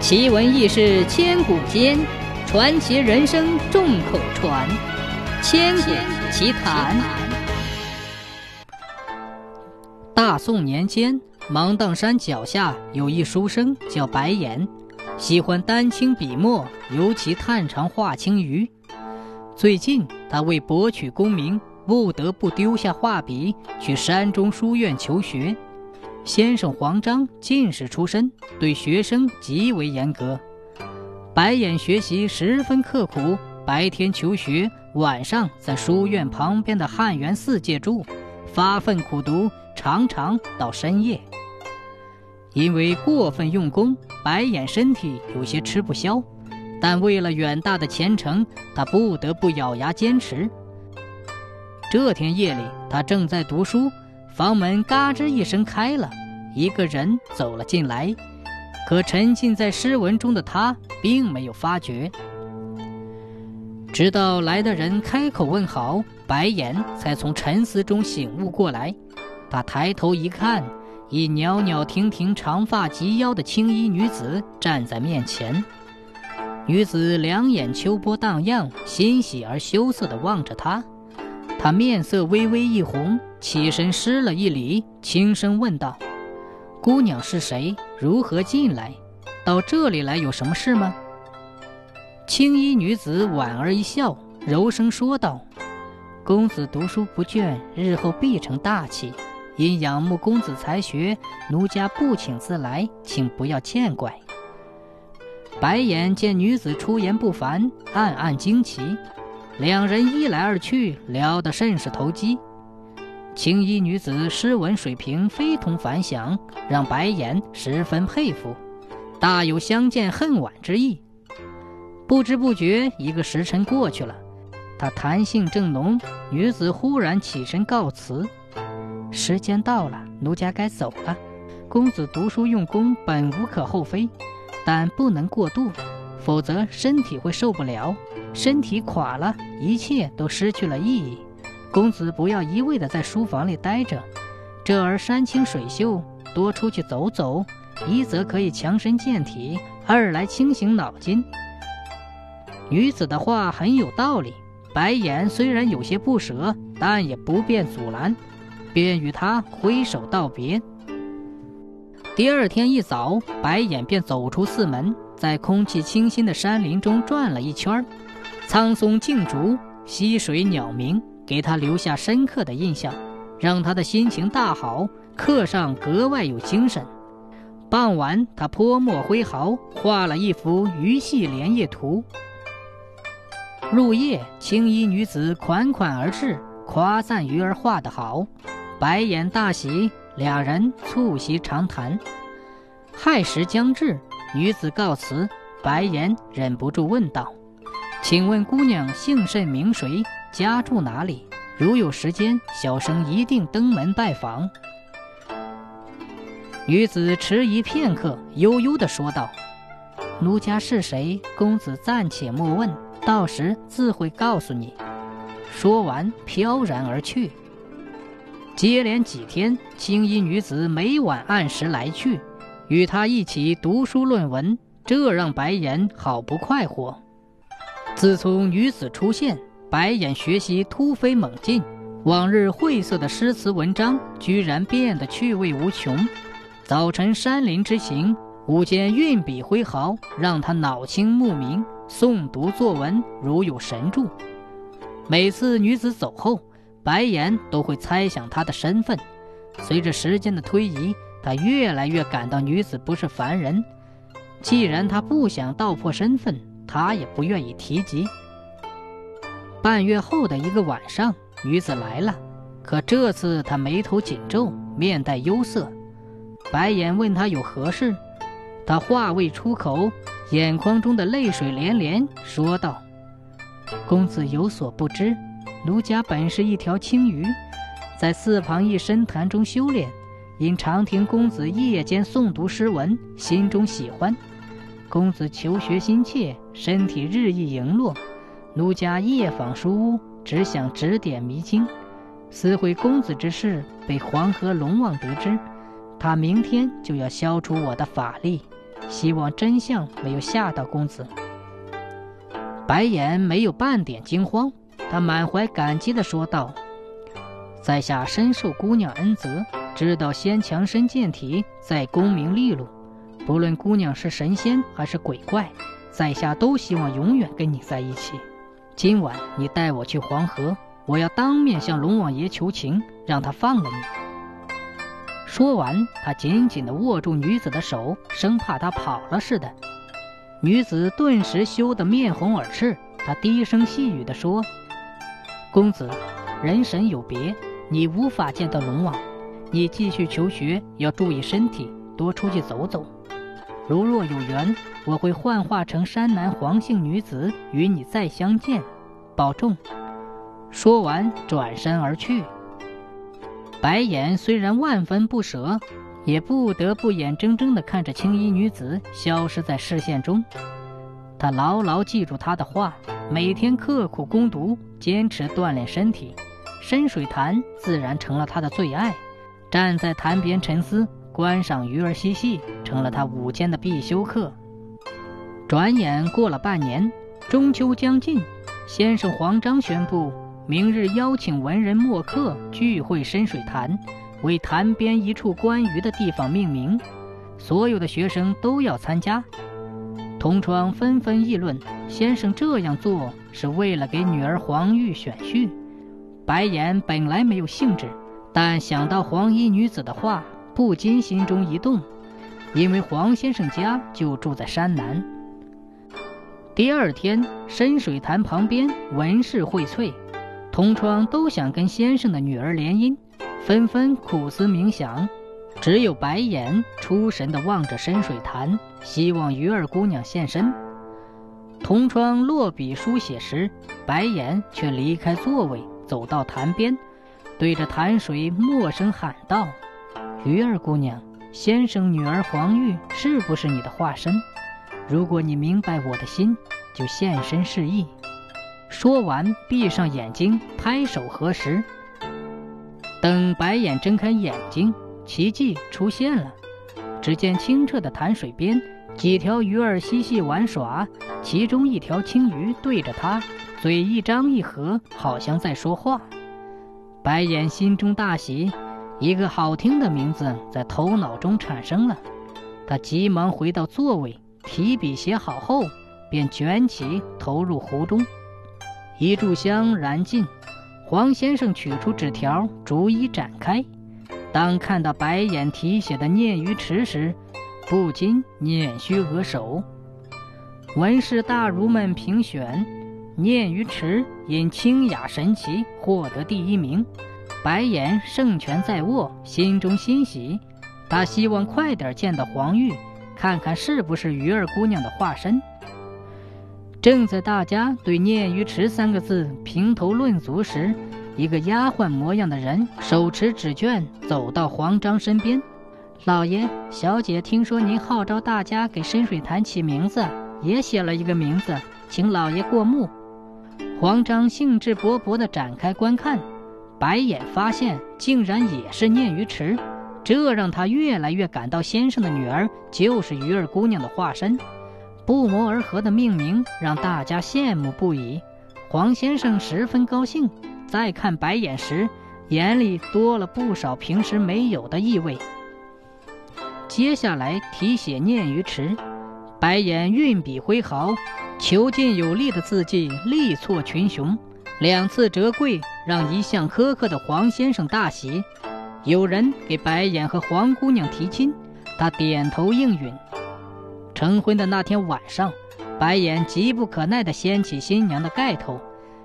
奇闻异事千古间，传奇人生众口传。千古奇谈。大宋年间，芒砀山脚下有一书生叫白岩，喜欢丹青笔墨，尤其探长画青鱼。最近，他为博取功名，不得不丢下画笔，去山中书院求学。先生黄章进士出身，对学生极为严格。白眼学习十分刻苦，白天求学，晚上在书院旁边的汉元寺借住，发奋苦读，常常到深夜。因为过分用功，白眼身体有些吃不消，但为了远大的前程，他不得不咬牙坚持。这天夜里，他正在读书。房门嘎吱一声开了，一个人走了进来，可沉浸在诗文中的他并没有发觉。直到来的人开口问好，白眼才从沉思中醒悟过来。他抬头一看，一袅袅婷婷、长发及腰的青衣女子站在面前。女子两眼秋波荡漾，欣喜而羞涩地望着他。他面色微微一红，起身施了一礼，轻声问道：“姑娘是谁？如何进来？到这里来有什么事吗？”青衣女子莞尔一笑，柔声说道：“公子读书不倦，日后必成大器。因仰慕公子才学，奴家不请自来，请不要见怪。”白眼见女子出言不凡，暗暗惊奇。两人一来二去，聊得甚是投机。青衣女子诗文水平非同凡响，让白岩十分佩服，大有相见恨晚之意。不知不觉，一个时辰过去了，他谈兴正浓，女子忽然起身告辞：“时间到了，奴家该走了。公子读书用功本无可厚非，但不能过度，否则身体会受不了。”身体垮了，一切都失去了意义。公子不要一味的在书房里待着，这儿山清水秀，多出去走走，一则可以强身健体，二来清醒脑筋。女子的话很有道理，白眼虽然有些不舍，但也不便阻拦，便与他挥手道别。第二天一早，白眼便走出寺门，在空气清新的山林中转了一圈儿苍松静竹，溪水鸟鸣，给他留下深刻的印象，让他的心情大好，课上格外有精神。傍晚，他泼墨挥毫，画了一幅鱼戏莲叶图。入夜，青衣女子款款而至，夸赞鱼儿画得好，白眼大喜，俩人促膝长谈。亥时将至，女子告辞，白眼忍不住问道。请问姑娘姓甚名谁？家住哪里？如有时间，小生一定登门拜访。女子迟疑片刻，悠悠地说道：“奴家是谁？公子暂且莫问，到时自会告诉你。”说完，飘然而去。接连几天，青衣女子每晚按时来去，与她一起读书论文，这让白岩好不快活。自从女子出现，白眼学习突飞猛进，往日晦涩的诗词文章居然变得趣味无穷。早晨山林之行，午间运笔挥毫，让他脑清目明，诵读作文如有神助。每次女子走后，白眼都会猜想她的身份。随着时间的推移，他越来越感到女子不是凡人。既然他不想道破身份。他也不愿意提及。半月后的一个晚上，女子来了，可这次她眉头紧皱，面带忧色。白眼问她有何事，她话未出口，眼眶中的泪水连连，说道：“公子有所不知，奴家本是一条青鱼，在寺旁一深潭中修炼，因常听公子夜间诵读诗文，心中喜欢。”公子求学心切，身体日益羸弱，奴家夜访书屋，只想指点迷津。思会公子之事被黄河龙王得知，他明天就要消除我的法力，希望真相没有吓到公子。”白眼没有半点惊慌，他满怀感激地说道：“在下深受姑娘恩泽，知道先强身健体，再功名利禄。不论姑娘是神仙还是鬼怪，在下都希望永远跟你在一起。今晚你带我去黄河。”我要当面向龙王爷求情，让他放了你。说完，他紧紧地握住女子的手，生怕她跑了似的。女子顿时羞得面红耳赤，她低声细语地说：“公子，人神有别，你无法见到龙王。你继续求学，要注意身体，多出去走走。如若有缘，我会幻化成山南黄姓女子，与你再相见。保重。”说完，转身而去。白眼虽然万分不舍，也不得不眼睁睁地看着青衣女子消失在视线中。他牢牢记住她的话，每天刻苦攻读，坚持锻炼身体。深水潭自然成了他的最爱。站在潭边沉思，观赏鱼儿嬉戏，成了他午间的必修课。转眼过了半年，中秋将近，先生黄章宣布。明日邀请文人墨客聚会深水潭，为潭边一处观鱼的地方命名。所有的学生都要参加。同窗纷纷议论，先生这样做是为了给女儿黄玉选婿。白眼本来没有兴致，但想到黄衣女子的话，不禁心中一动。因为黄先生家就住在山南。第二天，深水潭旁边文士荟萃。同窗都想跟先生的女儿联姻，纷纷苦思冥想，只有白眼出神地望着深水潭，希望鱼儿姑娘现身。同窗落笔书写时，白眼却离开座位，走到潭边，对着潭水默声喊道：“鱼儿姑娘，先生女儿黄玉是不是你的化身？如果你明白我的心，就现身示意。”说完，闭上眼睛，拍手合十。等白眼睁开眼睛，奇迹出现了。只见清澈的潭水边，几条鱼儿嬉戏玩耍，其中一条青鱼对着他，嘴一张一合，好像在说话。白眼心中大喜，一个好听的名字在头脑中产生了。他急忙回到座位，提笔写好后，便卷起投入湖中。一炷香燃尽，黄先生取出纸条，逐一展开。当看到白眼题写的“念鱼池”时，不禁捻须额首。文士大儒们评选，“念鱼池”因清雅神奇，获得第一名。白眼胜权在握，心中欣喜。他希望快点见到黄玉，看看是不是鱼儿姑娘的化身。正在大家对“念鱼池”三个字评头论足时，一个丫鬟模样的人手持纸卷走到黄章身边。老爷、小姐，听说您号召大家给深水潭起名字，也写了一个名字，请老爷过目。黄章兴致勃勃地展开观看，白眼发现竟然也是“念鱼池”，这让他越来越感到先生的女儿就是鱼儿姑娘的化身。不谋而合的命名让大家羡慕不已，黄先生十分高兴。再看白眼时，眼里多了不少平时没有的意味。接下来题写“念鱼池”，白眼运笔挥毫，遒劲有力的字迹力挫群雄，两次折桂让一向苛刻的黄先生大喜。有人给白眼和黄姑娘提亲，他点头应允。成婚的那天晚上，白眼急不可耐地掀起新娘的盖头，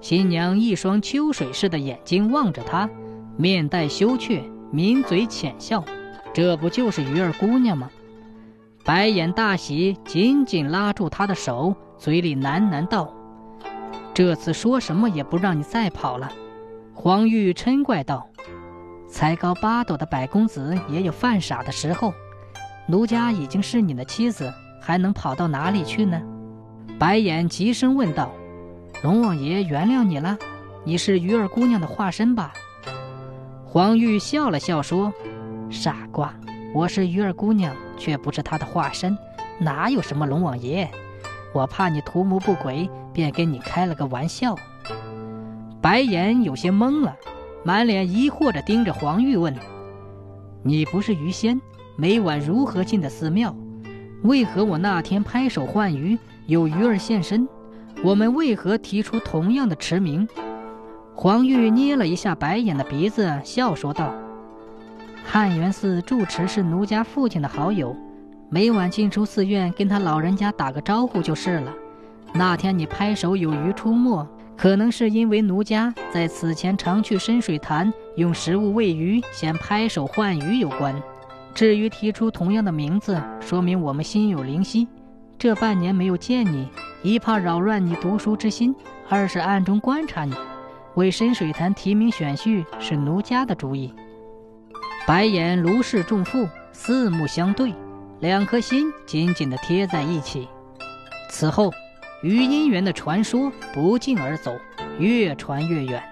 新娘一双秋水似的眼睛望着他，面带羞怯，抿嘴浅笑，这不就是鱼儿姑娘吗？白眼大喜，紧紧拉住她的手，嘴里喃喃道：“这次说什么也不让你再跑了。”黄玉嗔怪道：“才高八斗的百公子也有犯傻的时候，奴家已经是你的妻子。”还能跑到哪里去呢？白眼急声问道：“龙王爷原谅你了？你是鱼儿姑娘的化身吧？”黄玉笑了笑说：“傻瓜，我是鱼儿姑娘，却不是她的化身。哪有什么龙王爷？我怕你图谋不轨，便跟你开了个玩笑。”白眼有些懵了，满脸疑惑地盯着黄玉问：“你不是鱼仙，每晚如何进的寺庙？为何我那天拍手唤鱼，有鱼儿现身？我们为何提出同样的驰名？”黄玉捏了一下白眼的鼻子，笑说道：“汉元寺住持是奴家父亲的好友，每晚进出寺院跟他老人家打个招呼就是了。那天你拍手有鱼出没。”可能是因为奴家在此前常去深水潭用食物喂鱼，先拍手唤鱼有关。至于提出同样的名字，说明我们心有灵犀。这半年没有见你，一怕扰乱你读书之心，二是暗中观察你。为深水潭提名选婿是奴家的主意。白眼如释重负，四目相对，两颗心紧紧地贴在一起。此后。于姻缘的传说不胫而走，越传越远。